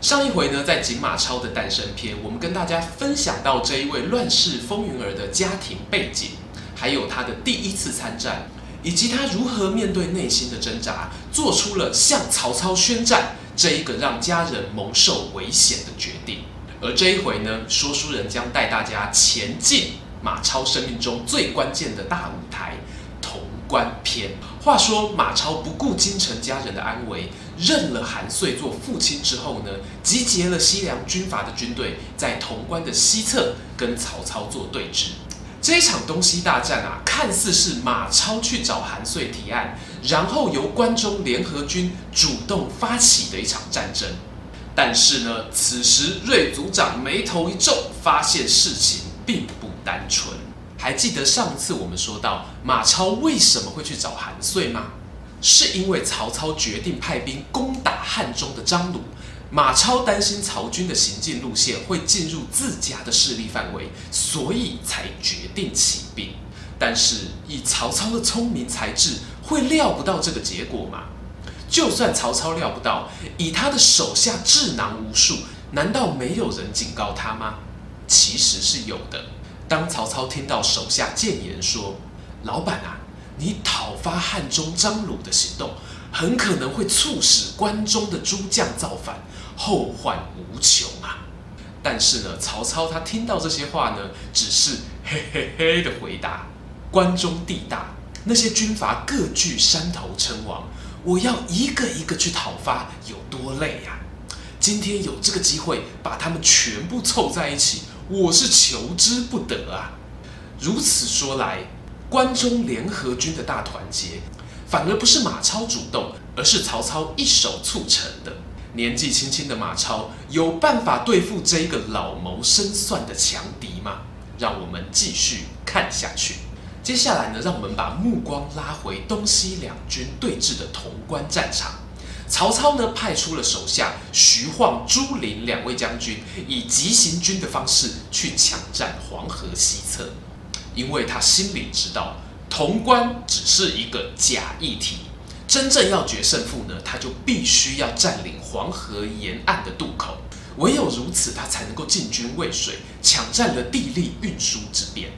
上一回呢，在锦马超的诞生篇，我们跟大家分享到这一位乱世风云儿的家庭背景，还有他的第一次参战，以及他如何面对内心的挣扎，做出了向曹操宣战这一个让家人蒙受危险的决定。而这一回呢，说书人将带大家前进马超生命中最关键的大舞台——潼关篇。话说马超不顾京城家人的安危。认了韩遂做父亲之后呢，集结了西凉军阀的军队，在潼关的西侧跟曹操做对峙。这一场东西大战啊，看似是马超去找韩遂提案，然后由关中联合军主动发起的一场战争。但是呢，此时瑞组长眉头一皱，发现事情并不单纯。还记得上次我们说到马超为什么会去找韩遂吗？是因为曹操决定派兵攻打汉中的张鲁，马超担心曹军的行进路线会进入自家的势力范围，所以才决定起兵。但是以曹操的聪明才智，会料不到这个结果吗？就算曹操料不到，以他的手下智囊无数，难道没有人警告他吗？其实是有的。当曹操听到手下谏言说：“老板啊。”你讨伐汉中张鲁的行动，很可能会促使关中的诸将造反，后患无穷啊！但是呢，曹操他听到这些话呢，只是嘿嘿嘿的回答：关中地大，那些军阀各据山头称王，我要一个一个去讨伐，有多累呀？今天有这个机会把他们全部凑在一起，我是求之不得啊！如此说来。关中联合军的大团结，反而不是马超主动，而是曹操一手促成的。年纪轻轻的马超有办法对付这一个老谋深算的强敌吗？让我们继续看下去。接下来呢，让我们把目光拉回东西两军对峙的潼关战场。曹操呢，派出了手下徐晃、朱灵两位将军，以急行军的方式去抢占黄河西侧。因为他心里知道，潼关只是一个假议题，真正要决胜负呢，他就必须要占领黄河沿岸的渡口，唯有如此，他才能够进军渭水，抢占了地利运输之便。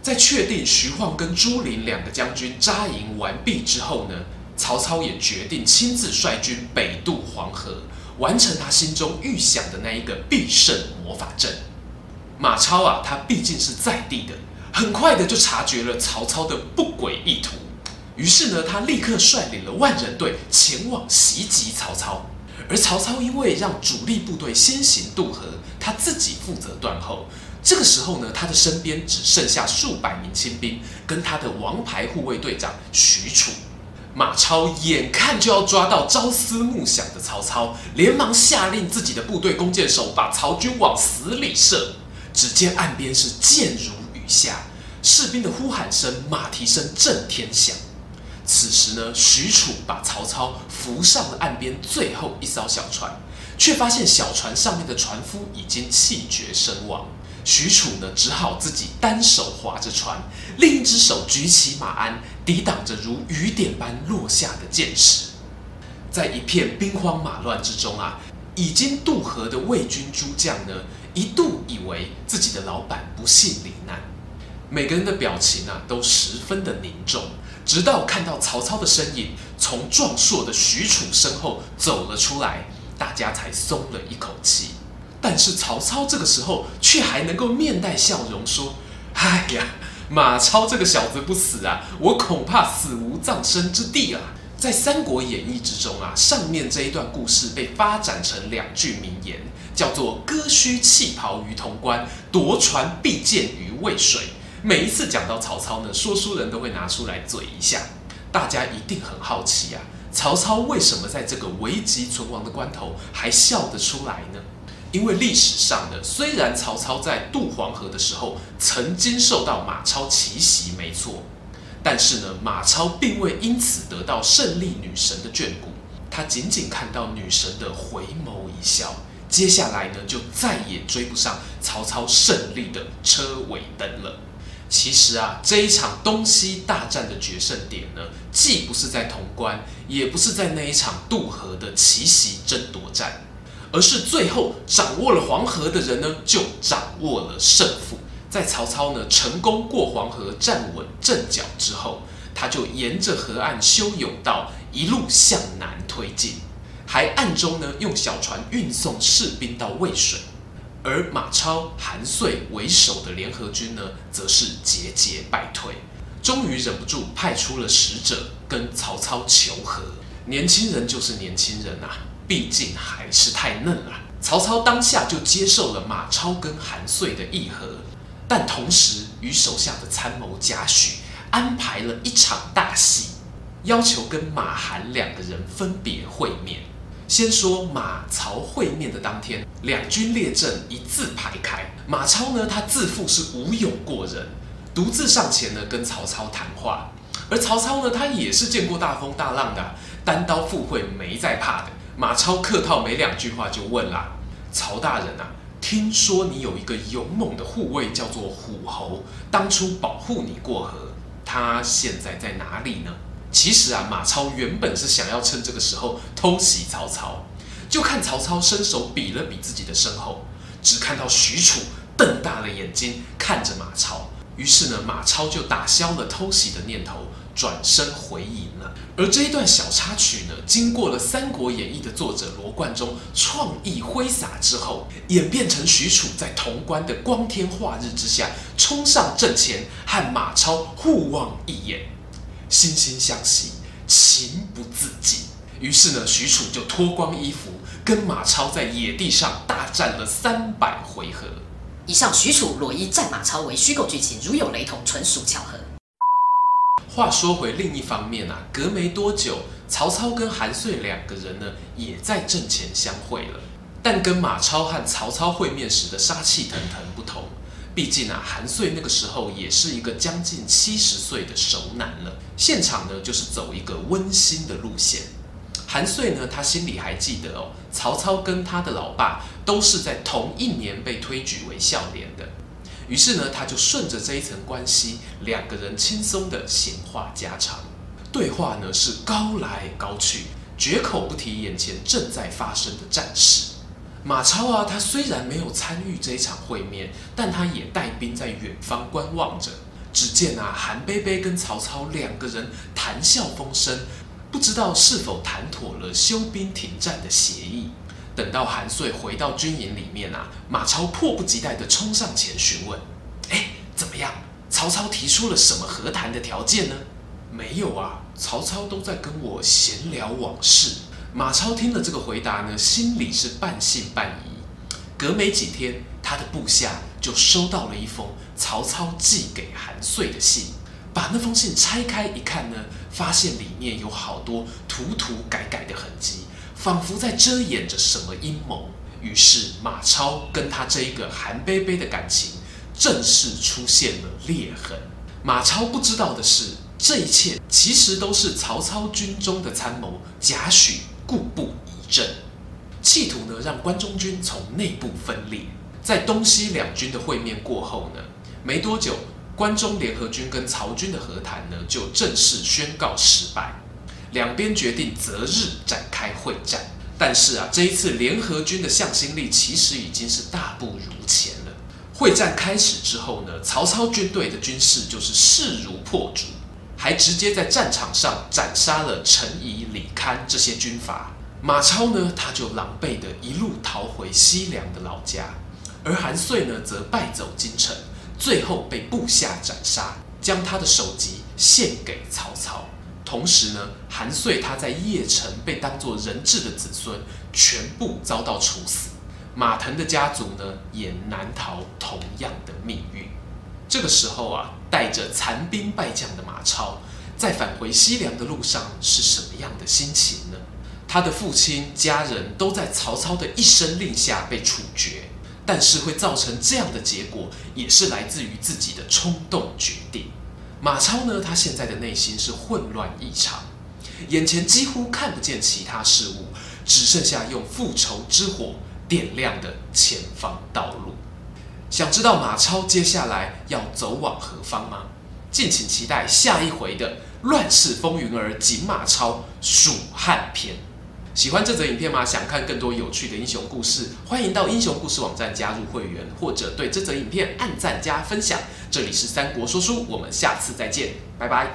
在确定徐晃跟朱灵两个将军扎营完毕之后呢，曹操也决定亲自率军北渡黄河，完成他心中预想的那一个必胜魔法阵。马超啊，他毕竟是在地的。很快的就察觉了曹操的不轨意图，于是呢，他立刻率领了万人队前往袭击曹操。而曹操因为让主力部队先行渡河，他自己负责断后。这个时候呢，他的身边只剩下数百名亲兵跟他的王牌护卫队长许褚。马超眼看就要抓到朝思暮想的曹操，连忙下令自己的部队弓箭手把曹军往死里射。只见岸边是箭如雨下士兵的呼喊声、马蹄声震天响。此时呢，许褚把曹操扶上了岸边最后一艘小船，却发现小船上面的船夫已经气绝身亡。许褚呢，只好自己单手划着船，另一只手举起马鞍，抵挡着如雨点般落下的箭矢。在一片兵荒马乱之中啊，已经渡河的魏军诸将呢，一度以为自己的老板不幸罹难。每个人的表情啊，都十分的凝重，直到看到曹操的身影从壮硕的许褚身后走了出来，大家才松了一口气。但是曹操这个时候却还能够面带笑容说：“哎呀，马超这个小子不死啊，我恐怕死无葬身之地啊。”在《三国演义》之中啊，上面这一段故事被发展成两句名言，叫做“割须弃袍于潼关，夺船避箭于渭水”。每一次讲到曹操呢，说书人都会拿出来嘴一下，大家一定很好奇啊，曹操为什么在这个危急存亡的关头还笑得出来呢？因为历史上呢，虽然曹操在渡黄河的时候曾经受到马超奇袭，没错，但是呢，马超并未因此得到胜利女神的眷顾，他仅仅看到女神的回眸一笑，接下来呢，就再也追不上曹操胜利的车尾灯了。其实啊，这一场东西大战的决胜点呢，既不是在潼关，也不是在那一场渡河的奇袭争夺战。而是最后掌握了黄河的人呢，就掌握了胜负。在曹操呢成功过黄河站稳阵脚之后，他就沿着河岸修甬道，一路向南推进，还暗中呢用小船运送士兵到渭水。而马超、韩遂为首的联合军呢，则是节节败退，终于忍不住派出了使者跟曹操求和。年轻人就是年轻人啊。毕竟还是太嫩了，曹操当下就接受了马超跟韩遂的议和，但同时与手下的参谋贾诩安排了一场大戏，要求跟马韩两个人分别会面。先说马曹会面的当天，两军列阵一字排开，马超呢，他自负是武勇过人，独自上前呢跟曹操谈话，而曹操呢，他也是见过大风大浪的，单刀赴会没在怕的。马超客套没两句话就问啦：“曹大人啊，听说你有一个勇猛的护卫叫做虎侯，当初保护你过河，他现在在哪里呢？”其实啊，马超原本是想要趁这个时候偷袭曹操，就看曹操伸手比了比自己的身后，只看到许褚瞪大了眼睛看着马超，于是呢，马超就打消了偷袭的念头。转身回营了。而这一段小插曲呢，经过了《三国演义》的作者罗贯中创意挥洒之后，演变成许褚在潼关的光天化日之下冲上阵前，和马超互望一眼，惺惺相惜，情不自禁。于是呢，许褚就脱光衣服，跟马超在野地上大战了三百回合。以上许褚裸衣战马超为虚构剧情，如有雷同，纯属巧合。话说回另一方面啊，隔没多久，曹操跟韩遂两个人呢，也在阵前相会了。但跟马超和曹操会面时的杀气腾腾不同，毕竟啊，韩遂那个时候也是一个将近七十岁的熟男了。现场呢，就是走一个温馨的路线。韩遂呢，他心里还记得哦，曹操跟他的老爸都是在同一年被推举为孝廉的。于是呢，他就顺着这一层关系，两个人轻松的闲话家常，对话呢是高来高去，绝口不提眼前正在发生的战事。马超啊，他虽然没有参与这一场会面，但他也带兵在远方观望着。只见啊，韩贝贝跟曹操两个人谈笑风生，不知道是否谈妥了休兵停战的协议。等到韩遂回到军营里面啊，马超迫不及待地冲上前询问：“哎，怎么样？曹操提出了什么和谈的条件呢？”“没有啊，曹操都在跟我闲聊往事。”马超听了这个回答呢，心里是半信半疑。隔没几天，他的部下就收到了一封曹操寄给韩遂的信，把那封信拆开一看呢，发现里面有好多涂涂改改的痕迹。仿佛在遮掩着什么阴谋，于是马超跟他这一个韩卑卑的感情正式出现了裂痕。马超不知道的是，这一切其实都是曹操军中的参谋贾诩故布疑阵，企图呢让关中军从内部分裂。在东西两军的会面过后呢，没多久，关中联合军跟曹军的和谈呢就正式宣告失败。两边决定择日展开会战，但是啊，这一次联合军的向心力其实已经是大不如前了。会战开始之后呢，曹操军队的军势就是势如破竹，还直接在战场上斩杀了陈仪、李堪这些军阀。马超呢，他就狼狈的一路逃回西凉的老家，而韩遂呢，则败走京城，最后被部下斩杀，将他的首级献给曹操。同时呢，韩遂他在邺城被当作人质的子孙全部遭到处死，马腾的家族呢也难逃同样的命运。这个时候啊，带着残兵败将的马超，在返回西凉的路上是什么样的心情呢？他的父亲、家人都在曹操的一声令下被处决，但是会造成这样的结果，也是来自于自己的冲动决定。马超呢，他现在的内心是混乱异常，眼前几乎看不见其他事物，只剩下用复仇之火点亮的前方道路。想知道马超接下来要走往何方吗？敬请期待下一回的《乱世风云儿锦马超蜀汉篇》。喜欢这则影片吗？想看更多有趣的英雄故事，欢迎到英雄故事网站加入会员，或者对这则影片按赞加分享。这里是三国说书，我们下次再见，拜拜。